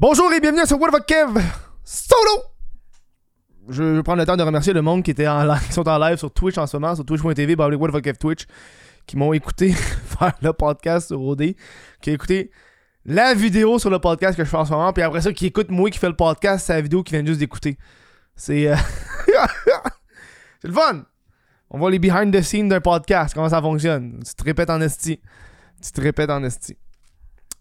Bonjour et bienvenue sur What Kev Solo! Je veux prendre le temps de remercier le monde qui était en live, qui sont en live sur Twitch en ce moment, sur twitch.tv, bah, What the Kev Twitch, qui m'ont écouté faire le podcast sur OD, qui ont écouté la vidéo sur le podcast que je fais en ce moment, puis après ça, qui écoute moi qui fais le podcast, c'est la vidéo qui vient juste d'écouter. C'est. euh, c'est le fun! On voit les behind the scenes d'un podcast, comment ça fonctionne. Tu te répètes en esti. Tu te répètes en esti.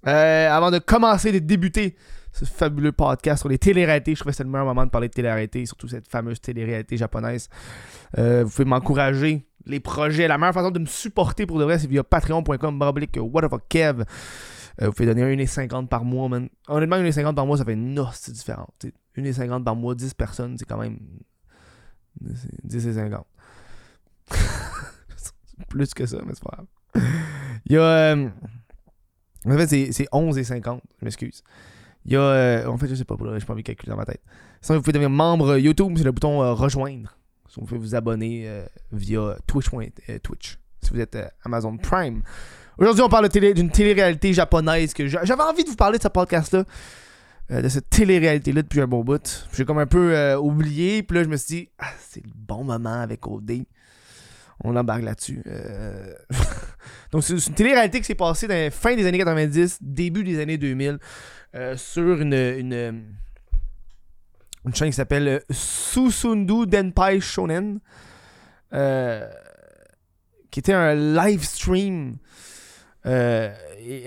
Euh, avant de commencer, de débuter ce fabuleux podcast sur les téléréalités, je trouvais que c'était le meilleur moment de parler de téléréalité, surtout cette fameuse télé-réalité japonaise. Euh, vous pouvez m'encourager. Les projets, la meilleure façon de me supporter pour de vrai, c'est via patreon.com Kev. Euh, vous pouvez donner 1,50$ par mois, man. Honnêtement, 1,50$ par mois, ça fait une hostie différente. T'sais, 1,50$ par mois, 10 personnes, c'est quand même. 10 et 50. Plus que ça, mais c'est pas grave. Il y a. euh, en fait, c'est- c'est 11 et 50. Je m'excuse. Il y a. euh, en fait, je sais pas, j'ai pas envie de calculer dans ma tête. Sinon, vous pouvez devenir membre YouTube, c'est le bouton euh, rejoindre. Sinon, vous pouvez vous abonner euh, via Twitch. Twitch si vous êtes Amazon Prime. Aujourd'hui, on parle d'une télé-réalité japonaise que j'a- j'avais envie de vous parler de ce podcast-là. de cette télé-réalité-là depuis un bon bout. J'ai comme un peu oublié. Puis là, je me suis dit, ah, c'est le bon moment avec OD. On embarque là-dessus. Donc, c'est c'est une télé-réalité qui s'est passée dans la fin des années 90, début des années 2000, euh, sur une, une, une chaîne qui s'appelle Susundu Denpai Shonen, euh, qui était un live stream euh,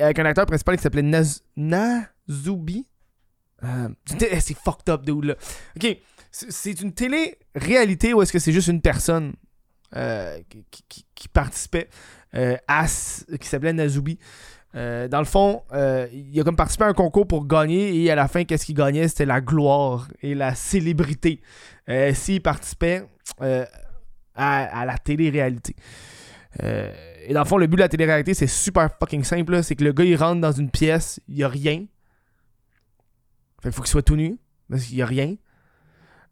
avec un acteur principal qui s'appelait Naz- Nazubi. C'est fucked up, dude, là. Ok, c'est une télé-réalité ou est-ce que c'est juste une personne qui, qui- qui participait à qui s'appelait Nazubi? Euh, dans le fond, euh, il a comme participé à un concours pour gagner et à la fin, qu'est-ce qu'il gagnait? C'était la gloire et la célébrité. Euh, S'il participait à, la télé-réalité. Et dans le fond, le but de la télé-réalité, c'est super fucking simple. C'est que le gars, il rentre dans une pièce, il y a rien. Qu'il faut qu'il soit tout nu, parce qu'il y a rien.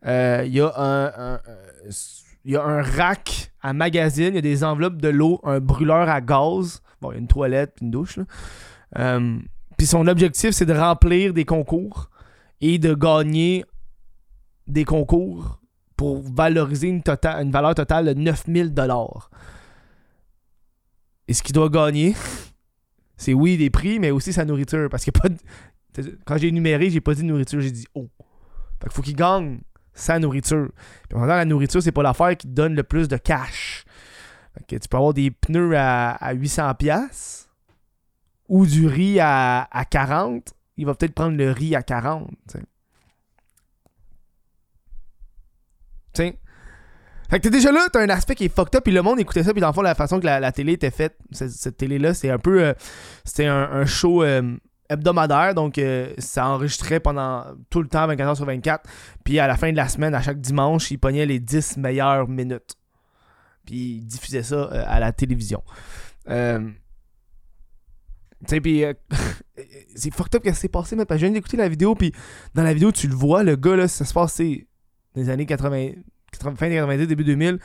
Il y a un- il y a un rack à magazine, il y a des enveloppes de l'eau, un brûleur à gaz. Bon, il y a une toilette une douche. Euh, puis son objectif, c'est de remplir des concours et de gagner des concours pour valoriser une, tota- une valeur totale de 9000 dollars. Et ce qu'il doit gagner, c'est oui des prix, mais aussi sa nourriture. Parce a pas de... Quand j'ai énuméré, j'ai pas dit nourriture, j'ai dit eau. Fait qu'il faut qu'il gagne sa nourriture. Puis temps, la nourriture, c'est pas l'affaire qui te donne le plus de cash. Tu peux avoir des pneus à, à 800$ piastres ou du riz à, à 40$. Il va peut-être prendre le riz à 40$. tu sais. Tu sais. Fait que t'es déjà là, t'as un aspect qui est fucked up, puis le monde écoutait ça, puis dans le fond, la façon que la, la télé était faite, cette, télé-là, c'est un peu. euh, c'était un, un show euh, hebdomadaire, donc euh, ça enregistrait pendant tout le temps, 24 heures sur 24. Puis à la fin de la semaine, à chaque dimanche, il pognait les 10 meilleures minutes. Puis il diffusait ça euh, à la télévision. Euh, tu sais, puis c'est fucked up qui s'est passé, mais que je viens d'écouter la vidéo, puis dans la vidéo, tu le vois, le gars, là, ça se dans les années 80, 80, fin des 90, début 2000.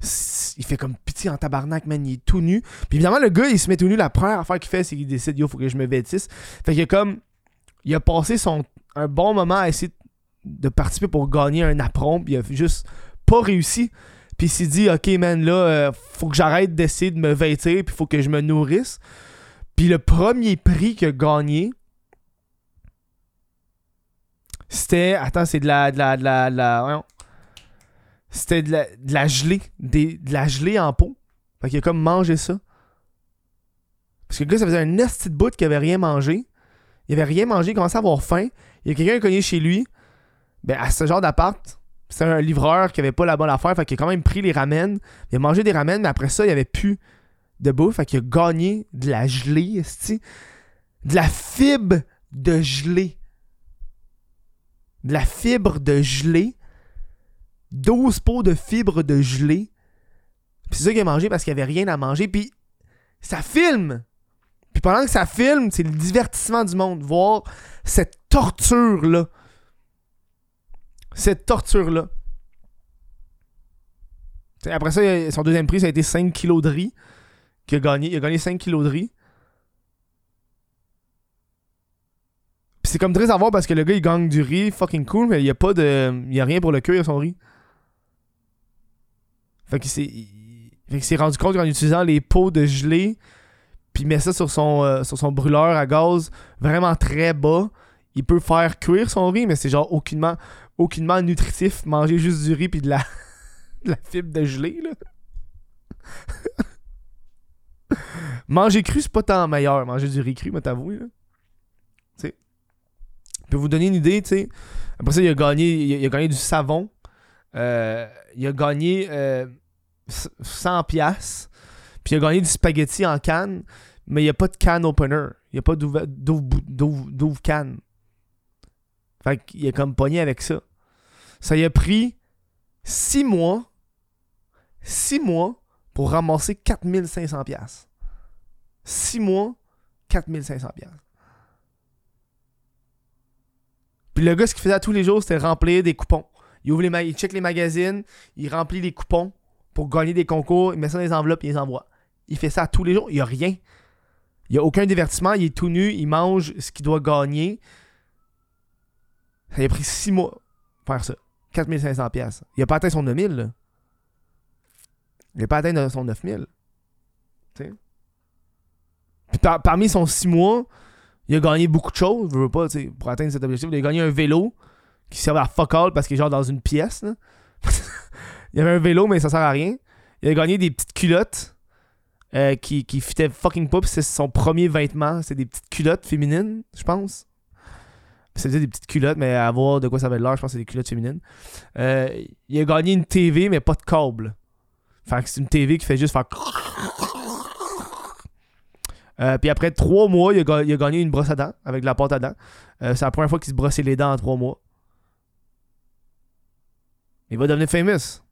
c- Il fait comme pitié en tabarnak, man. Il est tout nu. Puis évidemment, le gars, il se met tout nu. La première affaire qu'il fait, c'est qu'il décide, yo, faut que je me vêtisse. Fait a comme. Il a passé son, un bon moment à essayer de participer pour gagner un apron, puis il a juste pas réussi. Puis il s'est dit, ok, man, là, euh, faut que j'arrête d'essayer de me vêtir, puis faut que je me nourrisse. Puis le premier prix qu'il a gagné, c'était. Attends, c'est de la. De la, de la, de la-. C'était de la, gelée. De la gelée en pot. Fait qu'il a comme mangé ça. Parce que le gars, ça faisait un esti de bout qu'il avait rien mangé. Il avait rien mangé, il commençait à avoir faim. Il y a quelqu'un qui cogné chez lui. Ben, à ce genre d'appart, c'était un livreur qui avait pas la bonne affaire. Fait qu'il a quand même pris les ramen. Il a mangé des ramen, mais après ça, il avait plus de bouffe. Fait qu'il a gagné de la gelée. De la fibre de gelée. De la fibre de gelée. 12 pots de fibres de gelée. Puis c'est ça qu'il a mangé parce qu'il avait rien à manger. Puis ça filme. Puis pendant que ça filme, c'est le divertissement du monde. Voir cette torture-là. Cette torture-là. Après ça, son deuxième prix, ça a été 5 kilos de riz. Qu'il a gagné. Il a gagné 5 kilos de riz. Puis c'est comme très à voir parce que le gars il gagne du riz, fucking cool, mais il y a pas de. Il y a rien pour le cuire son riz. Fait qu'il s'est. il- Fait qu'il s'est rendu compte qu'en utilisant les pots de gelée, puis met ça sur son, euh, sur son brûleur à gaz vraiment très bas, il peut faire cuire son riz, mais c'est genre aucunement, aucunement nutritif. Manger juste du riz puis de la, de la fibre de gelée, là. Manger cru, c'est pas tant meilleur. Manger du riz cru, moi t'avouer, là. Tu sais. Je peux vous donner une idée, tu sais. Après ça, il a gagné, il a, il a gagné du savon. Euh, il a gagné euh, 100 piastres. Puis il a gagné du spaghetti en canne, mais il n'y a pas de canne opener. Il n'y a pas d'ouvre canne. Fait qu'il est comme pogné avec ça. Ça y a pris 6 mois. 6 mois pour ramasser 4500 piastres. 6 mois, 4500 piastres. Puis le gars, ce qu'il faisait tous les jours, c'était remplir des coupons. Il ouvre les il check les magazines, il remplit les coupons pour gagner des concours, il met ça dans les enveloppes, il les envoie. Il fait ça tous les jours, il n'y a rien. Il n'y a aucun divertissement, il est tout nu, il mange ce qu'il doit gagner. Ça lui a pris 6 mois pour faire ça. 4500 pièces. Il a pas atteint son 9000 là. Il a pas atteint son 9000. Tu sais. Puis par- parmi son 6 mois, il a gagné beaucoup de choses, je veux pas, pour atteindre cet objectif. Il a gagné un vélo qui servait à fuck all parce qu'il est genre dans une pièce. il y avait un vélo, mais ça sert à rien. Il a gagné des petites culottes euh, qui, qui fitaient fucking pas. C'est son premier vêtement. C'est des petites culottes féminines, je pense. C'était des petites culottes, mais à voir de quoi ça avait l'air, je pense que c'est des culottes féminines. Euh, il a gagné une TV, mais pas de câble. Fait que c'est une TV qui fait juste faire. Euh, puis après trois mois, il a, il a gagné une brosse à dents avec de la pâte à dents. Euh, c'est la première fois qu'il se brossait les dents en trois mois. Il va devenir famous.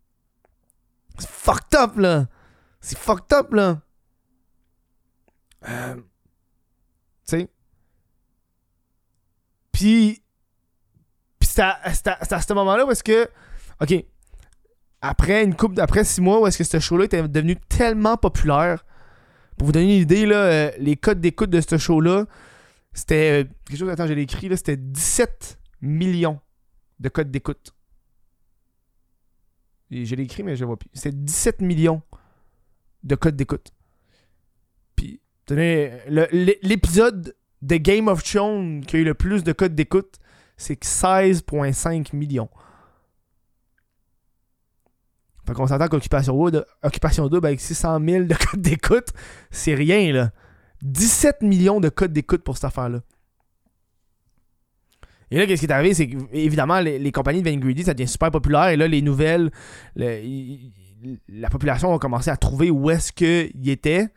C'est fucked up, là. C'est fucked up, là. Euh, tu sais. Puis. Puis c'est à, à- ce moment-là parce que. Ok. Après une coupe après six mois où est-ce que ce show-là était devenu tellement populaire. Pour vous donner une idée, là, euh, les codes d'écoute de ce show-là, c'était. euh, quelque chose, attends, je l'ai écrit, là, c'était 17 millions de codes d'écoute. Je l'ai écrit, mais je le vois plus. C'était 17 millions de codes d'écoute. Puis, tenez, l'épisode de Game of Thrones qui a eu le plus de codes d'écoute, c'est que 16,5 millions. Fait qu'on s'entend qu'Occupation Double, Occupation Double avec 600 000 de codes d'écoute, c'est rien, là. 17 millions de codes d'écoute pour cette affaire-là. Et là, qu'est-ce qui est arrivé, c'est évidemment, les, compagnies de Greedy, ça devient super populaire. Et là, les nouvelles, la population a commencé à trouver où est-ce qu'il était,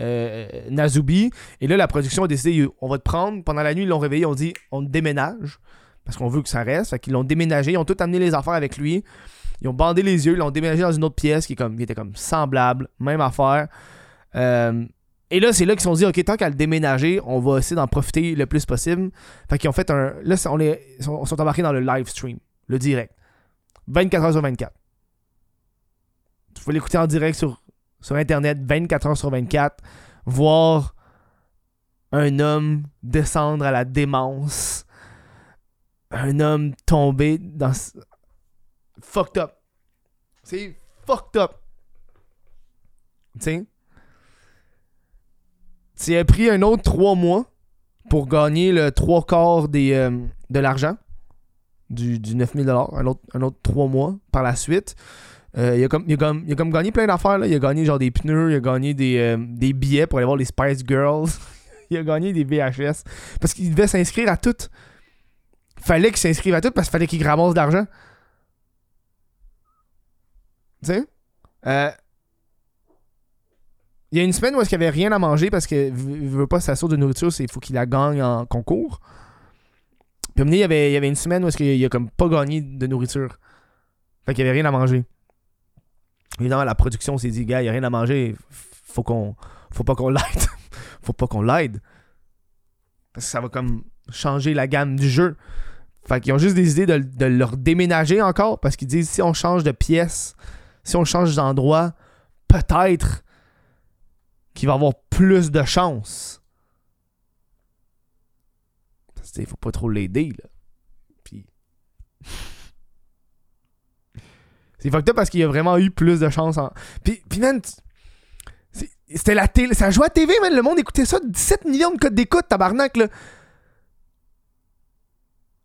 euh, Nazubi. Et là, la production a décidé, on va te prendre. Pendant la nuit, ils l'ont réveillé, on dit, on déménage. Parce qu'on veut que ça reste. Fait qu'ils l'ont déménagé, ils ont tout amené les affaires avec lui. Ils ont bandé les yeux, ils l'ont déménagé dans une autre pièce qui, qui était comme semblable, même affaire. Euh, et là, c'est là qu'ils se sont dit, OK, tant qu'à le déménager, on va essayer d'en profiter le plus possible. Fait qu'ils ont fait un. Là, on est, sont, sont embarqués dans le live stream, le direct. 24 heures sur 24. Tu peux l'écouter en direct sur, sur Internet, 24 heures sur 24. Voir un homme descendre à la démence. Un homme tomber dans. Fucked up. C'est fucked up. Tu sais? Tu as pris un autre 3 mois pour gagner le 3 quarts des, euh, de l'argent du, du 9000 un autre, un autre 3 mois par la suite. Euh, il, a comme, il, a comme, il a comme gagné plein d'affaires. Il a gagné genre des pneus, il a gagné des, euh, des billets pour aller voir les Spice Girls. il a gagné des VHS. Parce qu'il devait s'inscrire à tout. Fallait qu'il s'inscrive à tout parce qu'il fallait qu'il ramasse de l'argent. Tu sais? Euh, il y a une semaine où est-ce qu'il n'y avait rien à manger parce que il veut pas sa source de nourriture, c'est il faut qu'il la gagne en concours. Puis il y avait, il y avait une semaine où est-ce qu'il a comme pas gagné de nourriture. Fait qu'il n'y avait rien à manger. Évidemment, la production s'est dit, gars, il n'y a rien à manger, faut qu'on. Faut pas qu'on l'aide. faut pas qu'on l'aide. Parce que ça va comme changer la gamme du jeu. Fait qu'ils ont juste décidé de, de leur déménager encore parce qu'ils disent si on change de pièce, si on change d'endroit, peut-être qu'il va avoir plus de chance. sais, faut pas trop l'aider, là. Puis. c'est fucked up parce qu'il a vraiment eu plus de chance en. Puis, puis man, c'était la télé. Ça jouait à TV, man. Le monde écoutait ça. 17 millions de codes d'écoute, tabarnak, là.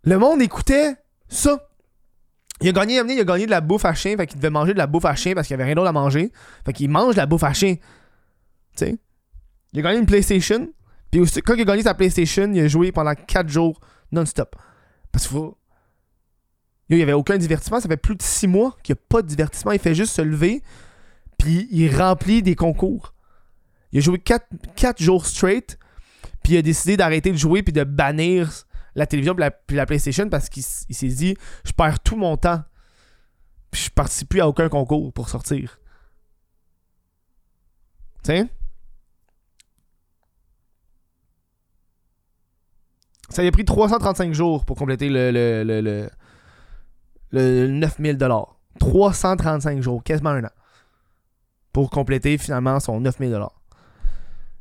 Le monde écoutait ça. Il a gagné, il a gagné de la bouffe à chien, fait qu'il devait manger de la bouffe à chien parce qu'il avait rien d'autre à manger. Fait qu'il mange de la bouffe à chien. Il a gagné une PlayStation. Puis quand il a gagné sa PlayStation, il a joué pendant 4 jours non-stop. Parce. Yo, il n'y avait aucun divertissement. Ça fait plus de 6 mois qu'il n'y a pas de divertissement. Il fait juste se lever. Puis il remplit des concours. Il a joué 4, jours straight. Puis il a décidé d'arrêter de jouer. Puis de bannir la télévision. Puis la, PlayStation. Parce qu'il s'est dit Je perds tout mon temps. Puis je participe plus à aucun concours pour sortir. Tu Ça lui a pris 335 jours pour compléter le, le, le, le, le 9000 335 jours, quasiment un an. Pour compléter finalement son 9000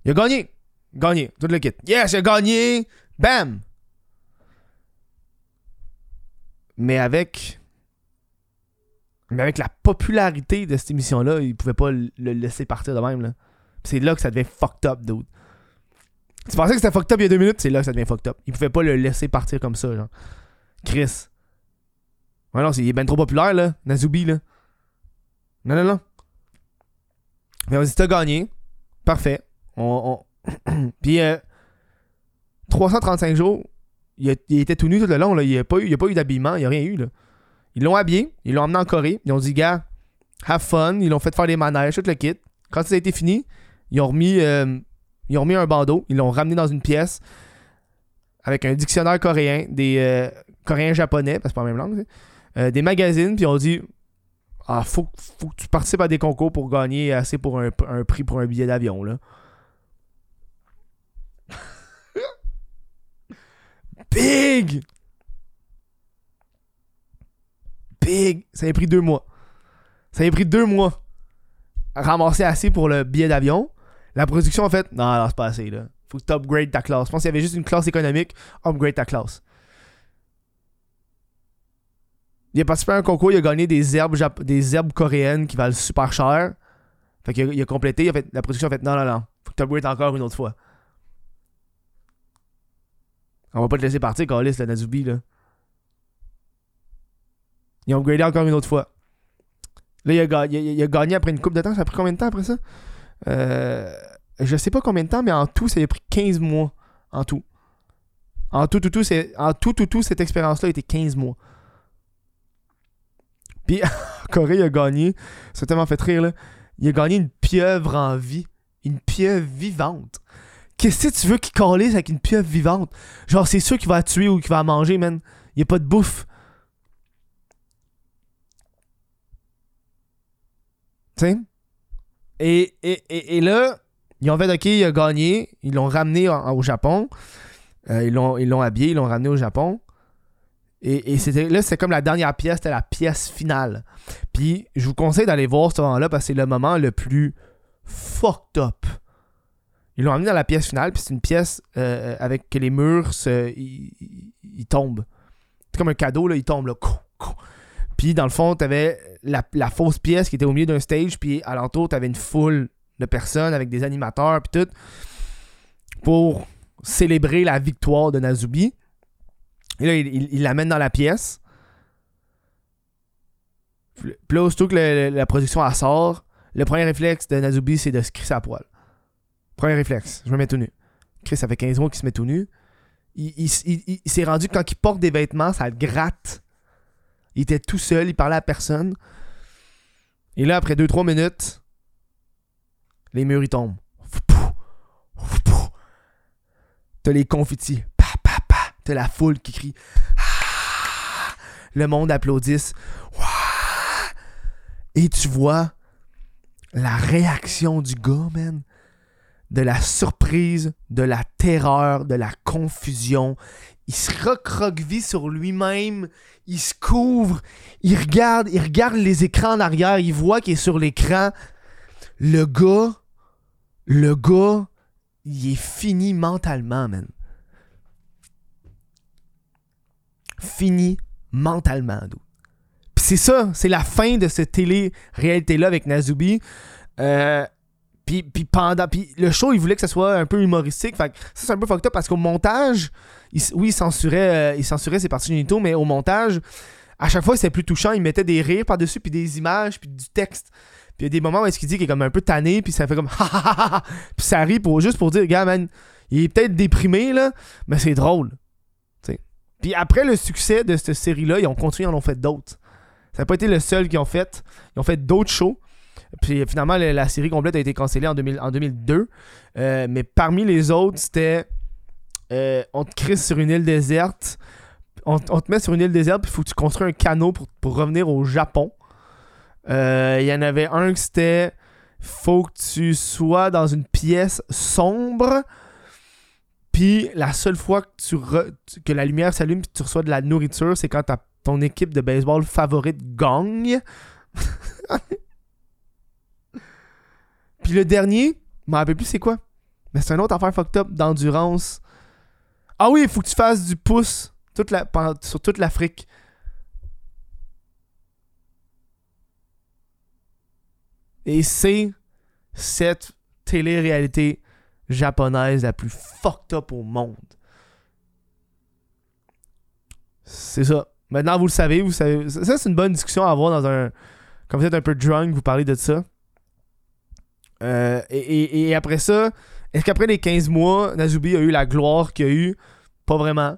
Il a gagné. Gagné. Tout le kit. Yes, il a gagné. Bam. Mais avec. Mais avec la popularité de cette émission-là, il pouvait pas le laisser partir de même. C'est là que ça devient fucked up, dude. Tu pensais que c'était fucked up il y a deux minutes, c'est là que ça devient fucked up. Il pouvait pas le laisser partir comme ça, genre. Chris. Ouais, non, il est ben trop populaire, là. Nazubi, là. Non, non, non. Mais vas-y, t'as gagné. Parfait. On, Puis, euh, 335 jours, il, était tout nu tout le long, là. Il a pas eu, a pas eu d'habillement, il n'y a rien eu, là. Ils l'ont habillé, ils l'ont emmené en Corée. Ils ont dit, gars, have fun. Ils l'ont fait faire des manèges, tout le kit. Quand ça a été fini, ils ont remis, euh, ils ont remis un bandeau. Ils l'ont ramené dans une pièce avec un dictionnaire coréen, des euh, coréens japonais, parce que c'est pas la même langue. Euh, des magazines, puis ils ont dit, ah, faut, faut que tu participes à des concours pour gagner assez pour un, prix pour un billet d'avion, là. Big! Big! Ça a pris deux mois. Ça a pris deux mois. Ramasser assez pour le billet d'avion. La production a fait Non, non, c'est pas assez, là. Faut que tu upgrades ta classe. Je pense qu'il y avait juste une classe économique. Upgrade ta classe. Il a participé à un concours, il a gagné des herbes, jap- des herbes coréennes qui valent super cher. Fait qu'il a, il a complété, il a fait, la production a fait Non, non, non. Faut que tu upgrades encore une autre fois. On va pas te laisser partir, Calis, le Nazubi, là. Ils ont upgradé encore une autre fois. Là, il a, ga- il a- il a gagné après une coupe de temps. Ça a pris combien de temps après ça? Euh, je sais pas combien de temps, mais en tout, ça a pris 15 mois. En tout. En tout, tout, tout, en tout, tout, tout, cette expérience-là a été 15 mois. Puis, Corée a gagné. Ça tellement fait rire, là. Il a gagné une pieuvre en vie. Une pieuvre vivante. Qu'est-ce que tu veux qu'il calisse avec une pieuvre vivante? Genre, c'est sûr qu'il va tuer ou qu'il va manger, man. Il n'y a pas de bouffe. Tu? Et, et, et, et là, ils ont fait OK, il a gagné. Ils l'ont ramené en- au Japon. Euh, ils l'ont habillé, ils l'ont ramené au Japon. Et, et c'était là, c'était comme la dernière pièce, c'était la pièce finale. Puis, je vous conseille d'aller voir ce moment-là parce que c'est le moment le plus fucked up. Ils l'ont amené dans la pièce finale, puis c'est une pièce euh, avec que les murs ils tombent. C'est comme un cadeau, là, ils tombent là. Puis dans le fond, t'avais la, la fausse pièce qui était au milieu d'un stage, puis alentour, t'avais une foule de personnes avec des animateurs, puis tout, pour célébrer la victoire de Nazubi. Et là, il- l'amène dans la pièce. Puis là, que la production elle sort, le premier réflexe de Nazubi, c'est de se crisser à poil. Premier réflexe, je me mets tout nu. Chris, ça fait 15 mois qu'il se met tout nu. Il s'est rendu que quand il porte des vêtements, ça le gratte. Il était tout seul, il parlait à personne. Et là, après 2-3 minutes, les murs ils tombent. T'as les confettis. T'as la foule qui crie. Le monde applaudisse. Et tu vois la réaction du gars, man. De la surprise, de la terreur, de la confusion. Il se recroqueville sur lui-même. Il se couvre. Il regarde, il regarde les écrans en arrière. Il voit qu'il est sur l'écran. Le gars, le gars, il est fini mentalement, man. fini mentalement, dude. Puis c'est ça, c'est la fin de cette télé-réalité-là avec Nazubi. Euh, puis, puis pendant. Le show, il voulait que ça soit un peu humoristique. Fait que ça, c'est un peu fucked up parce qu'au montage, oui, il censurait, euh, il censurait ses parties génitaux, mais au montage, à chaque fois, c'était plus touchant. Il mettait des rires par-dessus, puis des images, puis du texte. Puis il y a des moments où est-ce qu'il dit qu'il est comme un peu tanné, puis ça fait comme ha ha ha ha. Puis ça rit pour, juste pour dire, gars, man, il est peut-être déprimé, là, mais c'est drôle. Puis après le succès de cette série-là, ils ont continué, ils en ont fait d'autres. Ça n'a pas été le seul qu'ils ont fait. Ils ont fait d'autres shows. Puis finalement, la, série complète a été cancellée en, 2000 en 2002. Euh, mais parmi les autres, c'était euh, on te crée sur une île déserte. On, te met sur une île déserte, puis il faut que tu construis un canot pour, revenir au Japon. Euh, Il y en avait un que c'était faut que tu sois dans une pièce sombre. Puis la seule fois que la lumière s'allume et tu reçois de la nourriture, c'est quand ta- ton équipe de baseball favorite gagne. Puis le dernier, je me rappelle plus c'est quoi. Mais c'est une autre affaire fucked up d'endurance. Ah oui, il faut que tu fasses du pouce sur toute l'Afrique. Et c'est cette télé-réalité japonaise la plus fucked up au monde. C'est ça. Maintenant, vous le savez, vous savez. Ça, c'est une bonne discussion à avoir dans un. Quand vous êtes un peu drunk, vous parlez de ça. Euh, et, et- après ça, est-ce qu'après les 15 mois, Nazubi a eu la gloire qu'il a eu? Pas vraiment.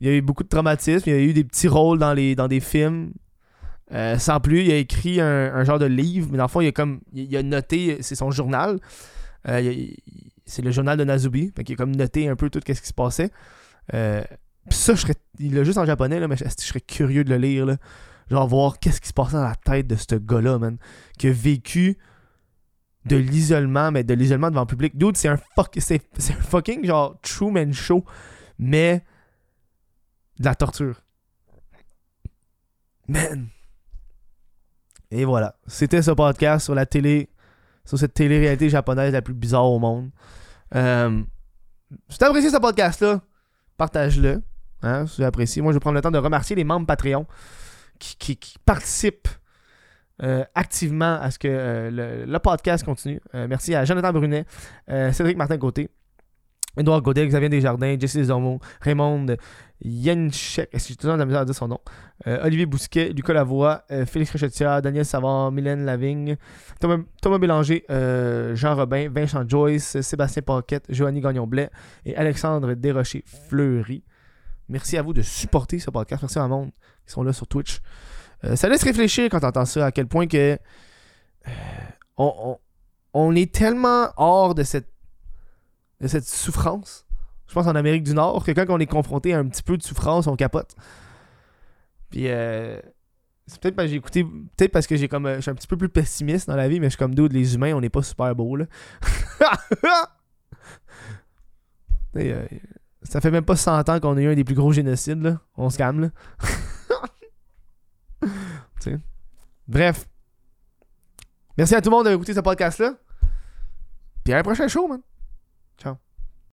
Il y a eu beaucoup de traumatisme, il y a eu des petits rôles dans, les, dans des films. Euh, sans plus, il a écrit un, un genre de livre, mais dans le fond, il a, comme, il, a noté, c'est son journal. Euh, c'est le journal de Nazubi. Fait il a comme noté un peu tout ce qui se passait. Ça, je serais, il l'a juste en japonais, là, mais je, serais curieux de le lire. Genre voir qu'est-ce qui se passait dans la tête de ce gars-là, man. Qui a vécu de l'isolement, mais de l'isolement devant le public. Dude, c'est un, fuck, c'est, c'est un fucking genre Truman Show, mais de la torture. Man. Et voilà. C'était ce podcast sur la télé, sur cette télé-réalité japonaise la plus bizarre au monde. Euh, si t'as ce podcast-là, partage-le. Hein, si tu apprécié. Moi, je vais prendre le temps de remercier les membres Patreon qui- qui participent euh, activement à ce que euh, le, podcast continue. Euh, merci à Jonathan Brunet, Cédric Martin Côté, Edouard Godet, Xavier Desjardins, Jesse Desormeaux, Raymond Yenchek, est-ce que j'ai toujours la misère à dire son nom, Olivier Bousquet, Lucas Lavoie, Félix Richetière, Daniel Savard, Mylène Lavigne, Thomas, Bélanger, Jean Robin, Vincent Joyce, Sébastien Paquette, Joanny Gagnon-Blais et Alexandre Desrochers-Fleury. Merci à vous de supporter ce podcast. Merci à monde qui sont là sur Twitch. Euh, ça laisse réfléchir quand on entend ça, à quel point que euh, on, on- on est tellement hors de cette, de cette souffrance. Je pense en Amérique du Nord que quand on est confronté à un petit peu de souffrance, on capote. Puis euh, c'est peut-être parce que j'ai écouté, peut-être parce que j'ai comme, euh, je suis un petit peu plus pessimiste dans la vie, mais je suis comme d'autres, les humains, on n'est pas super beaux là. Ça fait même pas 100 ans qu'on a eu un des plus gros génocides là. On se calme là. Bref. Merci à tout le monde d'avoir écouté ce podcast-là. Puis à un prochain show, man. Ciao.